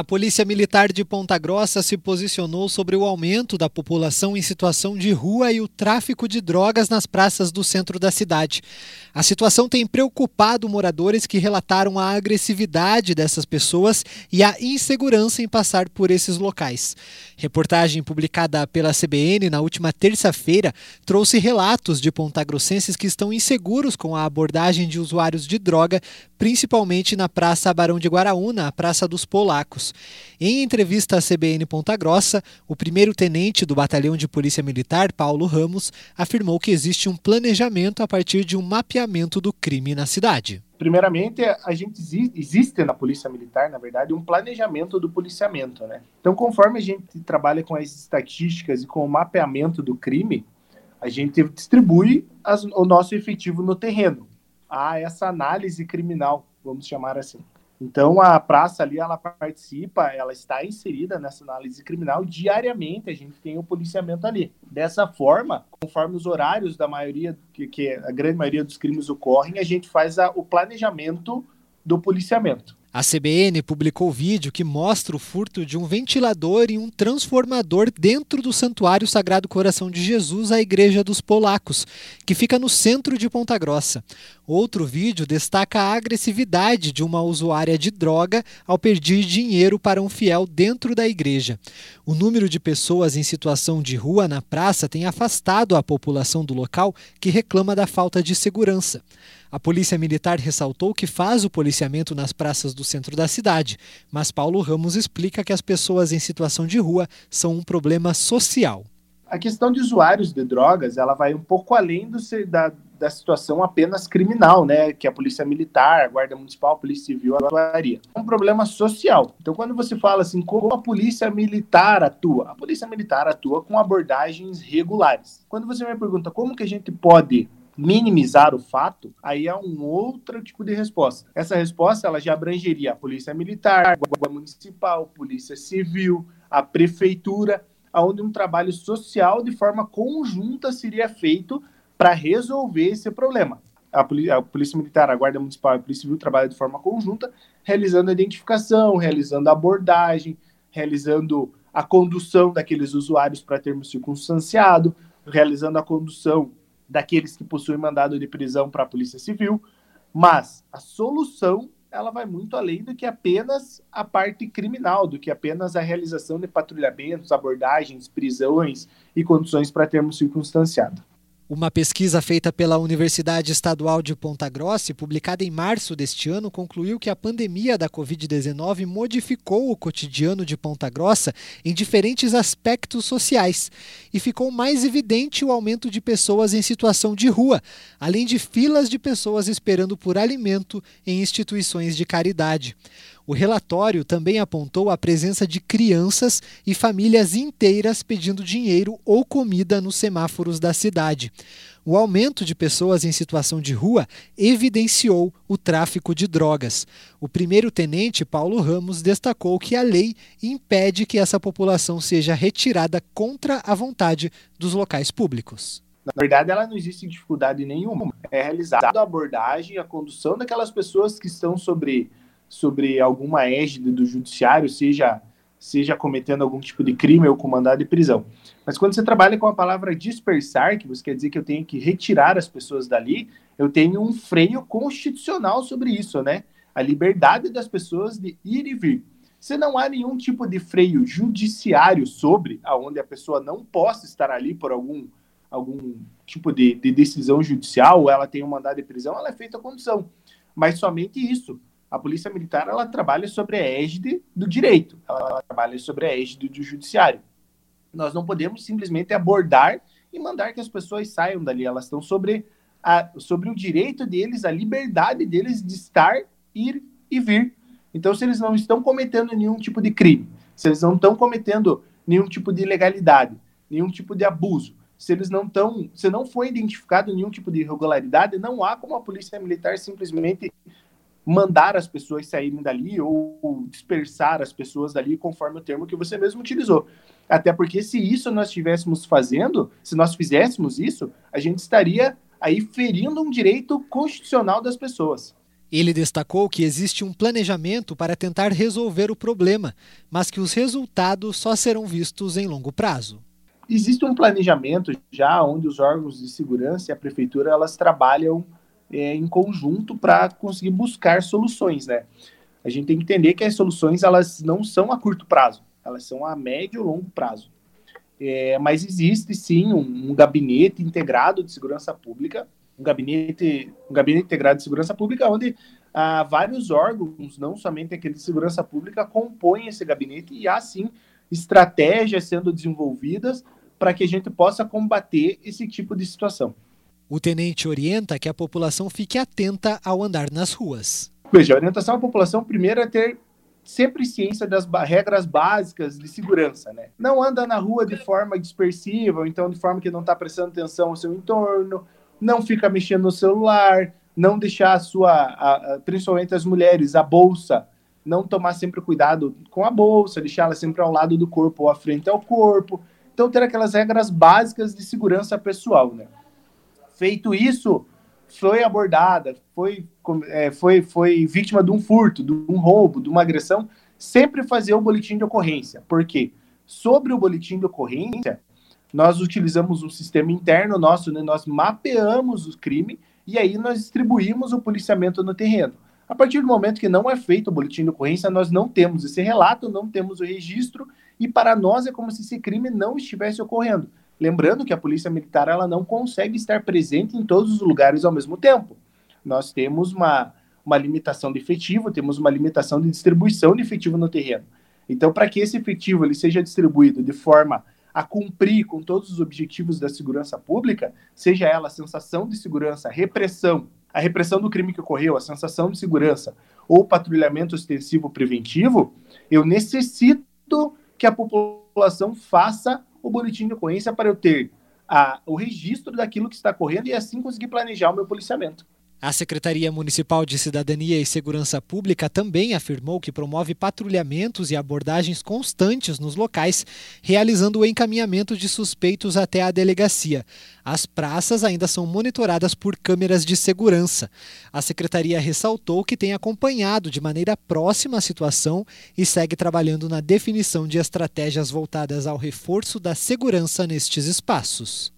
A Polícia Militar de Ponta Grossa se posicionou sobre o aumento da população em situação de rua e o tráfico de drogas nas praças do centro da cidade. A situação tem preocupado moradores que relataram a agressividade dessas pessoas e a insegurança em passar por esses locais. Reportagem publicada pela CBN na última terça-feira trouxe relatos de pontagrossenses que estão inseguros com a abordagem de usuários de droga, principalmente na Praça Barão de Guaraúna, a Praça dos Polacos. Em entrevista à CBN Ponta Grossa, o primeiro-tenente do Batalhão de Polícia Militar, Paulo Ramos, afirmou que existe um planejamento a partir de um mapeamento do crime na cidade. Primeiramente, a gente existe na Polícia Militar, na verdade, um planejamento do policiamento, né? Então, conforme a gente trabalha com as estatísticas e com o mapeamento do crime, a gente distribui as, o nosso efetivo no terreno. Há essa análise criminal, vamos chamar assim. Então a praça ali ela participa, ela está inserida nessa análise criminal diariamente. A gente tem o policiamento ali. Dessa forma, conforme os horários da maioria que, que a grande maioria dos crimes ocorrem, a gente faz a, o planejamento do policiamento. A CBN publicou vídeo que mostra o furto de um ventilador e um transformador dentro do Santuário Sagrado Coração de Jesus, a Igreja dos Polacos, que fica no centro de Ponta Grossa. Outro vídeo destaca a agressividade de uma usuária de droga ao pedir dinheiro para um fiel dentro da igreja. O número de pessoas em situação de rua na praça tem afastado a população do local que reclama da falta de segurança. A Polícia Militar ressaltou que faz o policiamento nas praças do centro da cidade, mas Paulo Ramos explica que as pessoas em situação de rua são um problema social. A questão de usuários de drogas, ela vai um pouco além do, da, da situação apenas criminal, né, que a polícia militar, a guarda municipal, a polícia civil atuaria. É um problema social. Então, quando você fala assim, como a polícia militar atua? A polícia militar atua com abordagens regulares. Quando você me pergunta como que a gente pode minimizar o fato, aí é um outro tipo de resposta. Essa resposta ela já abrangeria a polícia militar, a guarda municipal, polícia civil, a prefeitura, onde um trabalho social de forma conjunta seria feito para resolver esse problema. A polícia, a polícia, Militar, a Guarda Municipal e a Polícia Civil trabalham de forma conjunta, realizando a identificação, realizando a abordagem, realizando a condução daqueles usuários para termo circunstanciado, realizando a condução daqueles que possuem mandado de prisão para a Polícia Civil, mas a solução ela vai muito além do que apenas a parte criminal, do que apenas a realização de patrulhamentos, abordagens, prisões e condições para termo circunstanciado. Uma pesquisa feita pela Universidade Estadual de Ponta Grossa, publicada em março deste ano, concluiu que a pandemia da Covid-19 modificou o cotidiano de Ponta Grossa em diferentes aspectos sociais e ficou mais evidente o aumento de pessoas em situação de rua, além de filas de pessoas esperando por alimento em instituições de caridade. O relatório também apontou a presença de crianças e famílias inteiras pedindo dinheiro ou comida nos semáforos da cidade. O aumento de pessoas em situação de rua evidenciou o tráfico de drogas. O primeiro-tenente Paulo Ramos destacou que a lei impede que essa população seja retirada contra a vontade dos locais públicos. Na verdade, ela não existe dificuldade nenhuma. É realizada a abordagem, a condução daquelas pessoas que estão sobre sobre alguma égide do judiciário, seja, seja cometendo algum tipo de crime ou com mandado de prisão. Mas quando você trabalha com a palavra dispersar, que você quer dizer que eu tenho que retirar as pessoas dali, eu tenho um freio constitucional sobre isso, né? A liberdade das pessoas de ir e vir. Se não há nenhum tipo de freio judiciário sobre aonde a pessoa não possa estar ali por algum, algum tipo de, de decisão judicial, ou ela tem um mandado de prisão, ela é feita a condição. Mas somente isso a polícia militar ela trabalha sobre a égide do direito, ela, trabalha sobre a égide do judiciário. Nós não podemos simplesmente abordar e mandar que as pessoas saiam dali, elas estão sobre, a, sobre o direito deles, a liberdade deles de estar, ir e vir. Então, se eles não estão cometendo nenhum tipo de crime, se eles não estão cometendo nenhum tipo de ilegalidade, nenhum tipo de abuso, se eles não estão, se não foi identificado nenhum tipo de irregularidade, não há como a polícia militar simplesmente mandar as pessoas saírem dali ou dispersar as pessoas dali, conforme o termo que você mesmo utilizou. Até porque se isso nós estivéssemos fazendo, se nós fizéssemos isso, a gente estaria aí ferindo um direito constitucional das pessoas. Ele destacou que existe um planejamento para tentar resolver o problema, mas que os resultados só serão vistos em longo prazo. Existe um planejamento já onde os órgãos de segurança e a prefeitura elas trabalham é, em conjunto para conseguir buscar soluções, né? A gente tem que entender que as soluções elas não são a curto prazo, elas são a médio e longo prazo. É, mas existe sim um, um, gabinete integrado de segurança pública, um gabinete, um gabinete integrado de segurança pública, onde ah, vários órgãos, não somente aquele de segurança pública, compõem esse gabinete e há sim estratégias sendo desenvolvidas para que a gente possa combater esse tipo de situação. O tenente orienta que a população fique atenta ao andar nas ruas. Veja, a orientação à população primeiro é ter sempre ciência das regras básicas de segurança, né? Não anda na rua de forma dispersiva, ou então de forma que não está prestando atenção ao seu entorno, não fica mexendo no celular, não deixar a sua, a, a, principalmente as mulheres, a bolsa, não tomar sempre cuidado com a bolsa, deixá-la sempre ao lado do corpo ou à frente ao corpo. Então, ter aquelas regras básicas de segurança pessoal, né? Feito isso, foi abordada, foi, é, foi, foi vítima de um furto, de um roubo, de uma agressão, sempre fazer o boletim de ocorrência. Por quê? Sobre o boletim de ocorrência, nós utilizamos um sistema interno nosso, né? nós mapeamos o crime e aí nós distribuímos o policiamento no terreno. A partir do momento que não é feito o boletim de ocorrência, nós não temos esse relato, não temos o registro, e para nós é como se esse crime não estivesse ocorrendo. Lembrando que a Polícia Militar ela não consegue estar presente em todos os lugares ao mesmo tempo. Nós temos uma, uma limitação de efetivo, temos uma limitação de distribuição de efetivo no terreno. Então, para que esse efetivo ele seja distribuído de forma a cumprir com todos os objetivos da segurança pública, seja ela a sensação de segurança, a repressão, a repressão do crime que ocorreu, a sensação de segurança ou patrulhamento ostensivo preventivo, eu necessito que a população faça o boletim de ocorrência para eu ter a, o registro daquilo que está correndo e assim conseguir planejar o meu policiamento. A Secretaria Municipal de Cidadania e Segurança Pública também afirmou que promove patrulhamentos e abordagens constantes nos locais, realizando o encaminhamento de suspeitos até a delegacia. As praças ainda são monitoradas por câmeras de segurança. A Secretaria ressaltou que tem acompanhado de maneira próxima a situação e segue trabalhando na definição de estratégias voltadas ao reforço da segurança nestes espaços.